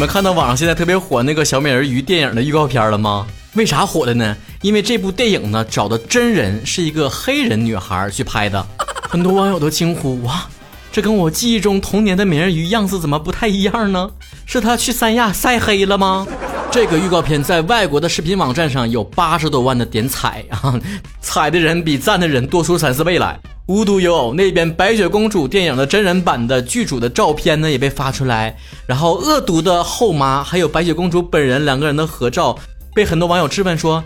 你们看到网上现在特别火那个小美人鱼电影的预告片了吗？为啥火的呢？因为这部电影呢找的真人是一个黑人女孩去拍的，很多网友都惊呼哇，这跟我记忆中童年的美人鱼样子怎么不太一样呢？是她去三亚晒黑了吗？这个预告片在外国的视频网站上有八十多万的点踩啊，踩的人比赞的人多出三四倍来。无独有偶，那边白雪公主电影的真人版的剧组的照片呢也被发出来，然后恶毒的后妈还有白雪公主本人两个人的合照被很多网友质问说，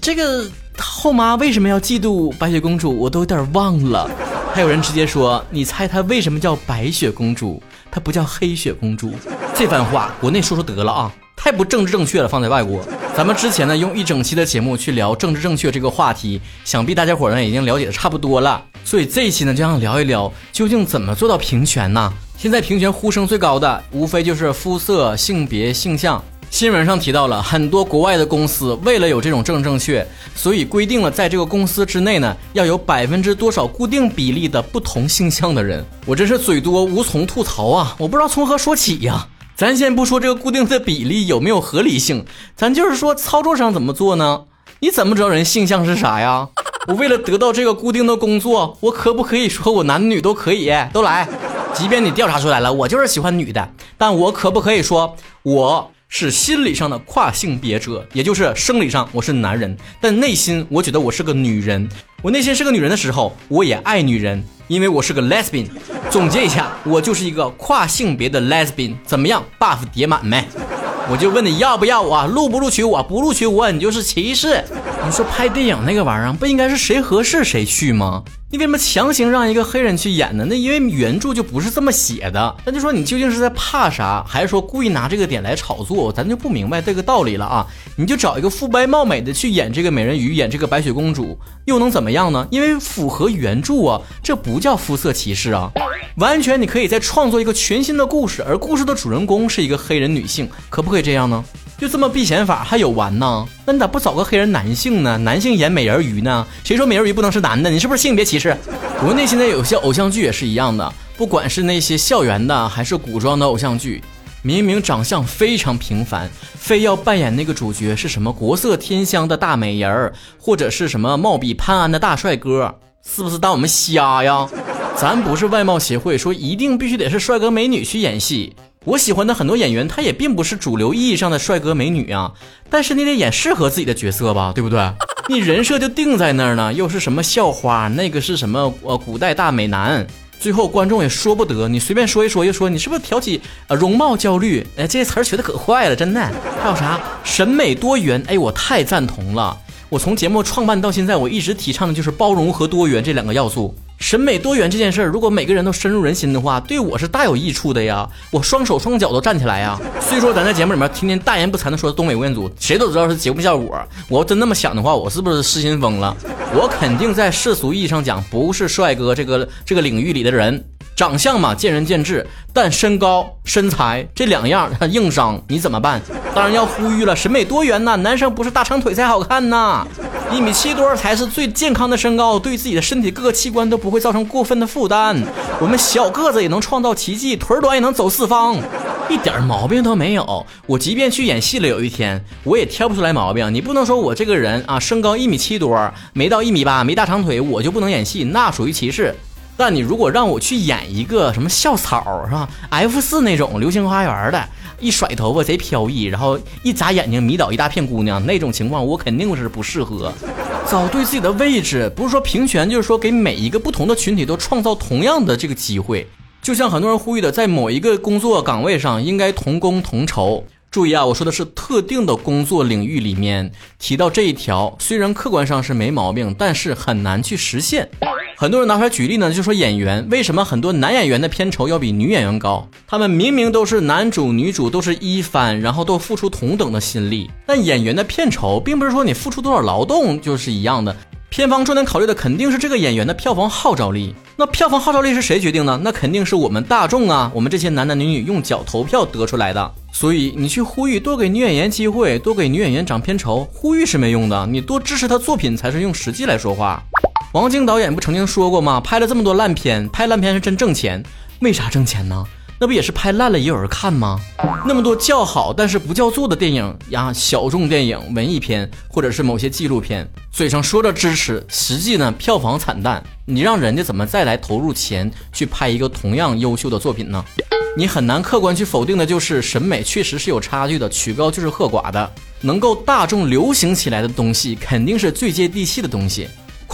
这个后妈为什么要嫉妒白雪公主？我都有点忘了。还有人直接说，你猜她为什么叫白雪公主？她不叫黑雪公主。这番话国内说说得了啊。太不政治正确了，放在外国。咱们之前呢用一整期的节目去聊政治正确这个话题，想必大家伙呢已经了解的差不多了。所以这一期呢就想聊一聊，究竟怎么做到平权呢？现在平权呼声最高的，无非就是肤色、性别、性向。新闻上提到了很多国外的公司，为了有这种政治正确，所以规定了在这个公司之内呢要有百分之多少固定比例的不同性向的人。我真是嘴多无从吐槽啊！我不知道从何说起呀。咱先不说这个固定的比例有没有合理性，咱就是说操作上怎么做呢？你怎么知道人性向是啥呀？我为了得到这个固定的工作，我可不可以说我男女都可以都来？即便你调查出来了，我就是喜欢女的，但我可不可以说我是心理上的跨性别者？也就是生理上我是男人，但内心我觉得我是个女人。我内心是个女人的时候，我也爱女人。因为我是个 lesbian，总结一下，我就是一个跨性别的 lesbian，怎么样？buff 叠满没？我就问你要不要我，录不录取我？不录取我，你就是歧视。你说拍电影那个玩意儿，不应该是谁合适谁去吗？你为什么强行让一个黑人去演呢？那因为原著就不是这么写的。那就说你究竟是在怕啥，还是说故意拿这个点来炒作？咱就不明白这个道理了啊！你就找一个肤白貌美的去演这个美人鱼，演这个白雪公主，又能怎么样呢？因为符合原著啊，这不叫肤色歧视啊，完全你可以再创作一个全新的故事，而故事的主人公是一个黑人女性，可不可以这样呢？就这么避嫌法还有完呢？那你咋不找个黑人男性呢？男性演美人鱼呢？谁说美人鱼不能是男的？你是不是性别歧视？国内现在有些偶像剧也是一样的，不管是那些校园的还是古装的偶像剧，明明长相非常平凡，非要扮演那个主角是什么国色天香的大美人儿，或者是什么貌比潘安的大帅哥，是不是当我们瞎呀？咱不是外貌协会，说一定必须得是帅哥美女去演戏。我喜欢的很多演员，他也并不是主流意义上的帅哥美女啊，但是你得演适合自己的角色吧，对不对？你人设就定在那儿呢，又是什么校花，那个是什么呃古代大美男，最后观众也说不得，你随便说一说，又说你是不是挑起呃容貌焦虑？哎，这些词儿学的可坏了，真的。还有啥审美多元？哎，我太赞同了。我从节目创办到现在，我一直提倡的就是包容和多元这两个要素。审美多元这件事儿，如果每个人都深入人心的话，对我是大有益处的呀！我双手双脚都站起来呀！虽说咱在节目里面天天大言不惭的说东北吴彦祖，谁都知道是节目效果。我要真那么想的话，我是不是失心疯了？我肯定在世俗意义上讲，不是帅哥这个这个领域里的人。长相嘛，见仁见智，但身高、身材这两样硬伤，你怎么办？当然要呼吁了，审美多元呐，男生不是大长腿才好看呐，一米七多才是最健康的身高，对自己的身体各个器官都不会造成过分的负担。我们小个子也能创造奇迹，腿短也能走四方，一点毛病都没有。我即便去演戏了，有一天我也挑不出来毛病。你不能说我这个人啊，身高一米七多，没到一米八，没大长腿，我就不能演戏，那属于歧视。但你如果让我去演一个什么校草是吧？F 四那种流星花园的，一甩头发贼飘逸，然后一眨眼睛迷倒一大片姑娘那种情况，我肯定是不适合。找对自己的位置，不是说平权，就是说给每一个不同的群体都创造同样的这个机会。就像很多人呼吁的，在某一个工作岗位上应该同工同酬。注意啊，我说的是特定的工作领域里面提到这一条，虽然客观上是没毛病，但是很难去实现。很多人拿出来举例呢，就说演员为什么很多男演员的片酬要比女演员高？他们明明都是男主女主，都是一番，然后都付出同等的心力，但演员的片酬并不是说你付出多少劳动就是一样的。片方重点考虑的肯定是这个演员的票房号召力。那票房号召力是谁决定呢？那肯定是我们大众啊，我们这些男男女女用脚投票得出来的。所以你去呼吁多给女演员机会，多给女演员涨片酬，呼吁是没用的，你多支持她作品才是用实际来说话。王晶导演不曾经说过吗？拍了这么多烂片，拍烂片是真挣钱。为啥挣钱呢？那不也是拍烂了也有人看吗？那么多叫好但是不叫座的电影呀，小众电影、文艺片或者是某些纪录片，嘴上说着支持，实际呢票房惨淡，你让人家怎么再来投入钱去拍一个同样优秀的作品呢？你很难客观去否定的就是审美确实是有差距的，曲高就是和寡的，能够大众流行起来的东西肯定是最接地气的东西。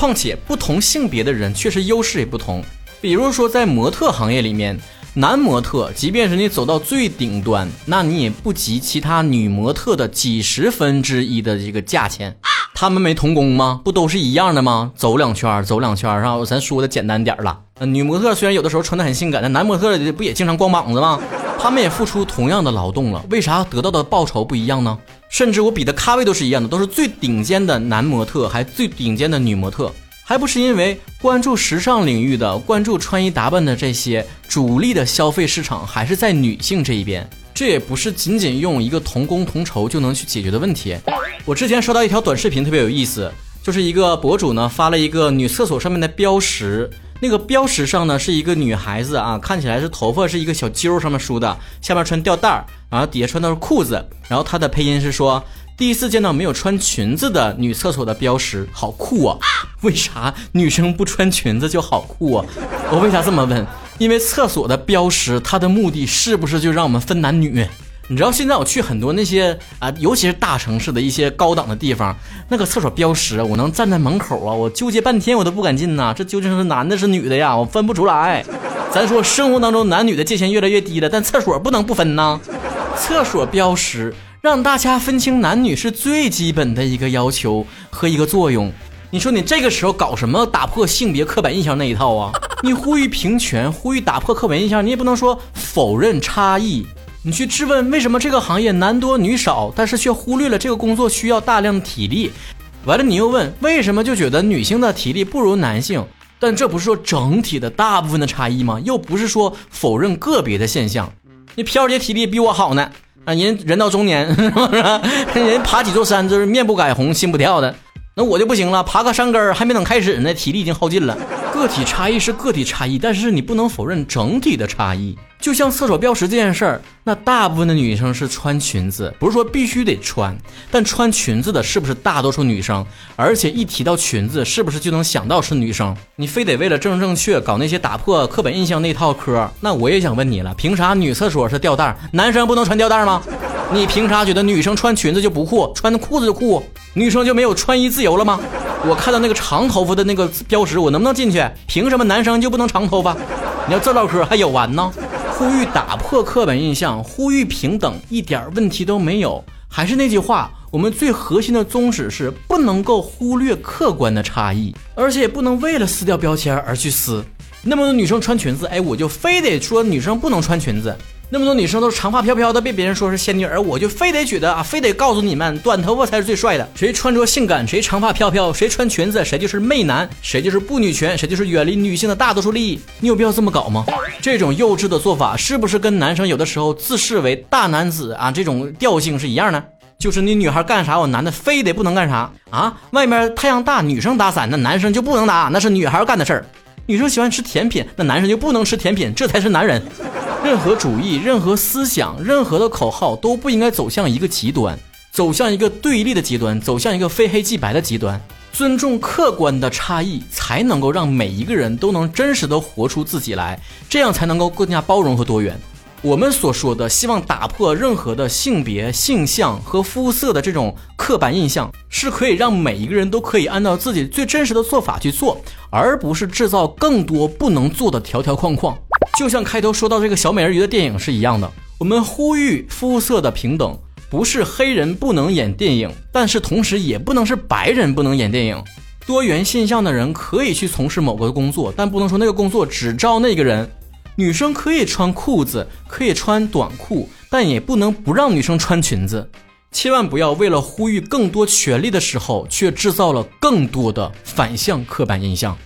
况且不同性别的人确实优势也不同，比如说在模特行业里面，男模特即便是你走到最顶端，那你也不及其他女模特的几十分之一的这个价钱。他们没童工吗？不都是一样的吗？走两圈，走两圈，啊！咱说的简单点了。女模特虽然有的时候穿的很性感，但男模特不也经常光膀子吗？他们也付出同样的劳动了，为啥得到的报酬不一样呢？甚至我比的咖位都是一样的，都是最顶尖的男模特，还最顶尖的女模特，还不是因为关注时尚领域的、关注穿衣打扮的这些主力的消费市场还是在女性这一边，这也不是仅仅用一个同工同酬就能去解决的问题。我之前刷到一条短视频特别有意思，就是一个博主呢发了一个女厕所上面的标识。那个标识上呢是一个女孩子啊，看起来是头发是一个小揪上面梳的，下面穿吊带儿，然后底下穿的是裤子。然后她的配音是说：“第一次见到没有穿裙子的女厕所的标识，好酷啊！为啥女生不穿裙子就好酷啊？我为啥这么问？因为厕所的标识，它的目的是不是就让我们分男女？”你知道现在我去很多那些啊，尤其是大城市的一些高档的地方，那个厕所标识，我能站在门口啊，我纠结半天我都不敢进呐。这究竟是男的是女的呀？我分不出来。咱说生活当中男女的界限越来越低了，但厕所不能不分呐。厕所标识让大家分清男女是最基本的一个要求和一个作用。你说你这个时候搞什么打破性别刻板印象那一套啊？你呼吁平权，呼吁打破刻板印象，你也不能说否认差异。你去质问为什么这个行业男多女少，但是却忽略了这个工作需要大量的体力。完了，你又问为什么就觉得女性的体力不如男性，但这不是说整体的大部分的差异吗？又不是说否认个别的现象。你飘姐体力比我好呢，啊，人人到中年是不是？人爬几座山就是面不改红心不跳的，那我就不行了，爬个山根还没等开始呢，体力已经耗尽了。个体差异是个体差异，但是你不能否认整体的差异。就像厕所标识这件事儿，那大部分的女生是穿裙子，不是说必须得穿，但穿裙子的是不是大多数女生？而且一提到裙子，是不是就能想到是女生？你非得为了正正确搞那些打破刻板印象那套嗑？那我也想问你了，凭啥女厕所是吊带，男生不能穿吊带吗？你凭啥觉得女生穿裙子就不酷，穿裤子就酷？女生就没有穿衣自由了吗？我看到那个长头发的那个标识，我能不能进去？凭什么男生就不能长头发？你要这唠嗑还有完呢？呼吁打破刻板印象，呼吁平等，一点问题都没有。还是那句话，我们最核心的宗旨是不能够忽略客观的差异，而且也不能为了撕掉标签而去撕。那么多女生穿裙子，哎，我就非得说女生不能穿裙子。那么多女生都是长发飘飘的，被别人说是仙女，而我就非得觉得啊，非得告诉你们，短头发才是最帅的。谁穿着性感，谁长发飘飘，谁穿裙子，谁就是媚男，谁就是不女权，谁就是远离女性的大多数利益。你有必要这么搞吗？这种幼稚的做法，是不是跟男生有的时候自视为大男子啊这种调性是一样的？就是你女孩干啥，我男的非得不能干啥啊？外面太阳大，女生打伞，那男生就不能打，那是女孩干的事儿。女生喜欢吃甜品，那男生就不能吃甜品，这才是男人。任何主义、任何思想、任何的口号都不应该走向一个极端，走向一个对立的极端，走向一个非黑即白的极端。尊重客观的差异，才能够让每一个人都能真实的活出自己来，这样才能够更加包容和多元。我们所说的希望打破任何的性别、性向和肤色的这种刻板印象，是可以让每一个人都可以按照自己最真实的做法去做，而不是制造更多不能做的条条框框。就像开头说到这个小美人鱼的电影是一样的，我们呼吁肤色的平等，不是黑人不能演电影，但是同时也不能是白人不能演电影。多元现象的人可以去从事某个工作，但不能说那个工作只招那个人。女生可以穿裤子，可以穿短裤，但也不能不让女生穿裙子。千万不要为了呼吁更多权利的时候，却制造了更多的反向刻板印象。